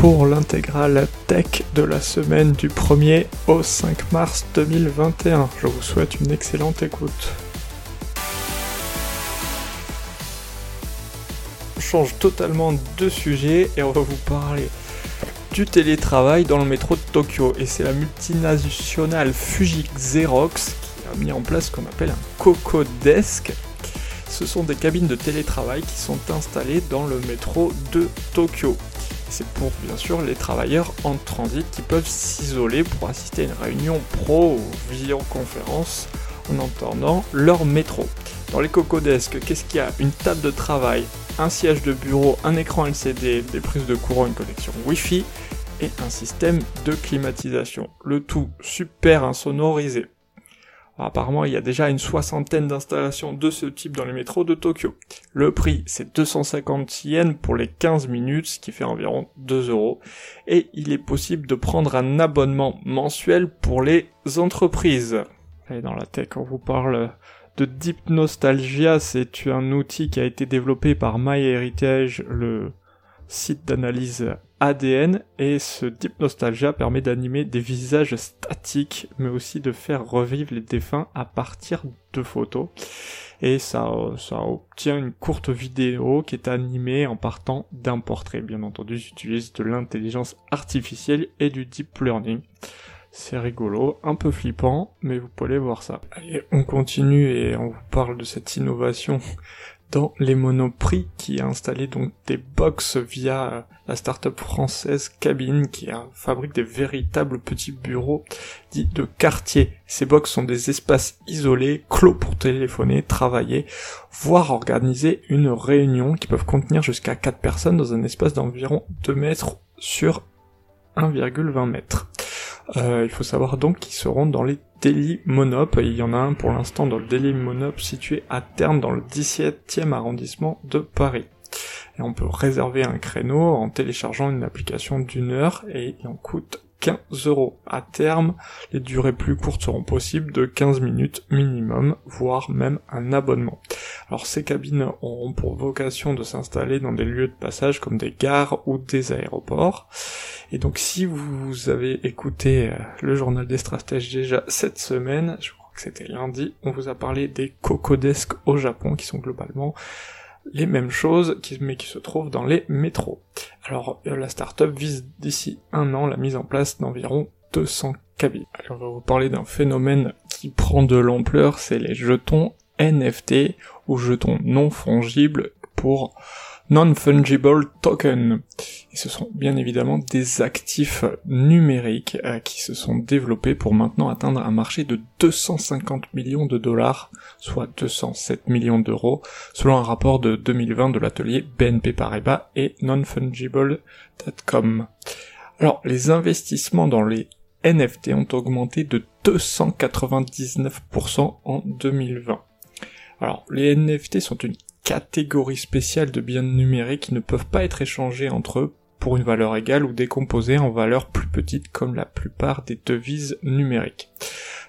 pour l'intégrale tech de la semaine du 1er au 5 mars 2021. Je vous souhaite une excellente écoute. On change totalement de sujet et on va vous parler du télétravail dans le métro de Tokyo. Et c'est la multinationale Fuji Xerox qui a mis en place ce qu'on appelle un Coco Desk. Ce sont des cabines de télétravail qui sont installées dans le métro de Tokyo. C'est pour bien sûr les travailleurs en transit qui peuvent s'isoler pour assister à une réunion pro ou visioconférence en entendant leur métro. Dans les Cocodesk, qu'est-ce qu'il y a? Une table de travail, un siège de bureau, un écran LCD, des prises de courant, une connexion Wi-Fi et un système de climatisation. Le tout super insonorisé. Apparemment, il y a déjà une soixantaine d'installations de ce type dans les métros de Tokyo. Le prix, c'est 250 yens pour les 15 minutes, ce qui fait environ 2 euros. Et il est possible de prendre un abonnement mensuel pour les entreprises. Et dans la tech, on vous parle de Deep Nostalgia, c'est un outil qui a été développé par MyHeritage, le site d'analyse ADN et ce Deep Nostalgia permet d'animer des visages statiques mais aussi de faire revivre les défunts à partir de photos et ça, ça obtient une courte vidéo qui est animée en partant d'un portrait. Bien entendu, j'utilise de l'intelligence artificielle et du deep learning. C'est rigolo, un peu flippant, mais vous pouvez voir ça. Allez, on continue et on vous parle de cette innovation dans les Monoprix qui a installé donc des box via la start-up française Cabine qui fabrique des véritables petits bureaux dits de quartier. Ces box sont des espaces isolés, clos pour téléphoner, travailler, voire organiser une réunion qui peuvent contenir jusqu'à 4 personnes dans un espace d'environ 2 mètres sur 1,20 mètres. Euh, il faut savoir donc qu'ils seront dans les Daily Monop. Il y en a un pour l'instant dans le Daily Monop situé à Terne dans le 17e arrondissement de Paris. Et on peut réserver un créneau en téléchargeant une application d'une heure et il en coûte 15 euros. À terme, les durées plus courtes seront possibles de 15 minutes minimum, voire même un abonnement. Alors ces cabines auront pour vocation de s'installer dans des lieux de passage comme des gares ou des aéroports. Et donc si vous avez écouté euh, le journal des stratèges déjà cette semaine, je crois que c'était lundi, on vous a parlé des Cocodesk au Japon qui sont globalement les mêmes choses, mais qui se trouvent dans les métros. Alors, euh, la startup vise d'ici un an la mise en place d'environ 200 cabines. Alors, on va vous parler d'un phénomène qui prend de l'ampleur, c'est les jetons NFT, ou jetons non fongibles pour non-fungible token. Et ce sont bien évidemment des actifs numériques euh, qui se sont développés pour maintenant atteindre un marché de 250 millions de dollars, soit 207 millions d'euros, selon un rapport de 2020 de l'atelier BNP Paribas et nonfungible.com. Alors, les investissements dans les NFT ont augmenté de 299% en 2020. Alors, les NFT sont une catégories spéciales de biens numériques qui ne peuvent pas être échangés entre eux pour une valeur égale ou décomposés en valeurs plus petites comme la plupart des devises numériques.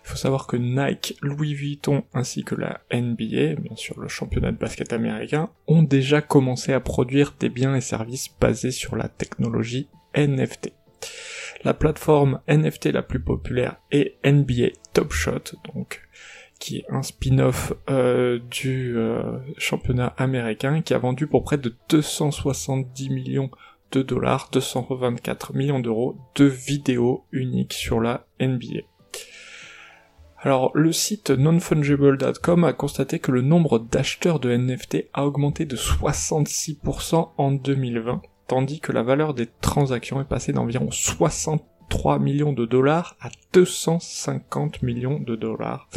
Il faut savoir que Nike, Louis Vuitton ainsi que la NBA, bien sûr le championnat de basket américain, ont déjà commencé à produire des biens et services basés sur la technologie NFT. La plateforme NFT la plus populaire est NBA Top Shot, donc qui est un spin-off euh, du euh, championnat américain, qui a vendu pour près de 270 millions de dollars, 224 millions d'euros de vidéos uniques sur la NBA. Alors, le site nonfungible.com a constaté que le nombre d'acheteurs de NFT a augmenté de 66% en 2020, tandis que la valeur des transactions est passée d'environ 63 millions de dollars à 250 millions de dollars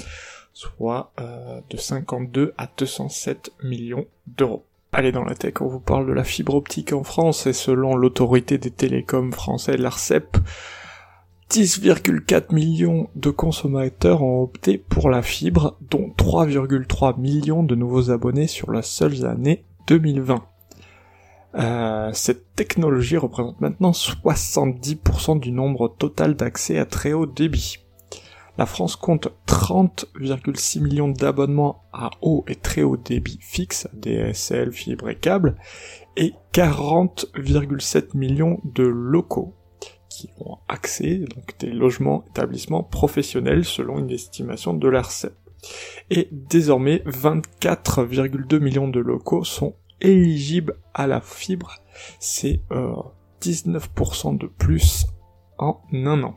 soit euh, de 52 à 207 millions d'euros. Allez dans la tech, on vous parle de la fibre optique en France et selon l'autorité des télécoms français, l'ARCEP, 10,4 millions de consommateurs ont opté pour la fibre, dont 3,3 millions de nouveaux abonnés sur la seule année 2020. Euh, cette technologie représente maintenant 70% du nombre total d'accès à très haut débit. La France compte 30,6 millions d'abonnements à haut et très haut débit fixe, DSL, fibre et câble, et 40,7 millions de locaux qui ont accès, donc des logements, établissements professionnels selon une estimation de l'ARCEP. Et désormais, 24,2 millions de locaux sont éligibles à la fibre. C'est 19% euh, de plus en un an.